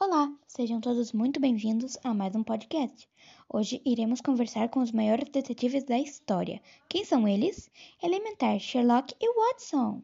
Olá, sejam todos muito bem-vindos a mais um podcast. Hoje iremos conversar com os maiores detetives da história. Quem são eles? Elementar, Sherlock e Watson.